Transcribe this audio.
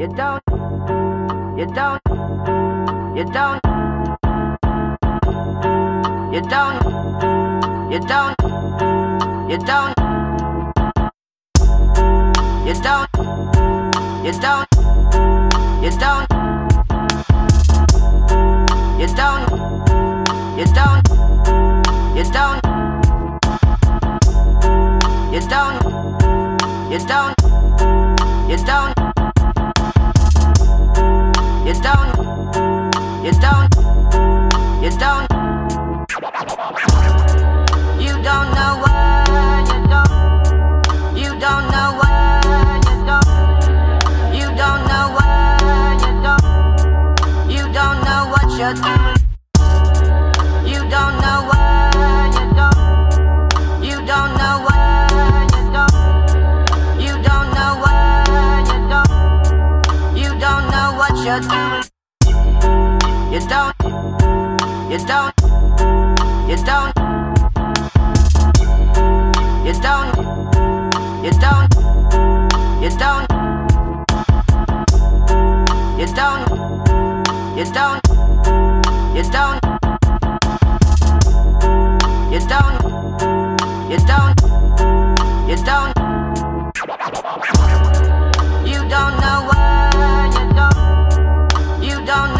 You don't. You don't. You don't. You don't. You don't. You don't. You don't. You don't. You don't. You don't. You don't. You don't. You don't. You don't. You don't. You don't. You don't know what you don't. You don't know what you don't. You don't know what you don't. You don't know what you're doing. You don't you don't. You don't know you don't. You don't know what you don't. You don't know what you're doing. You don't. You don't. You don't. You don't. You don't. You don't. You don't. You don't. You don't. You don't. You don't. You don't. Know why you don't. You don't.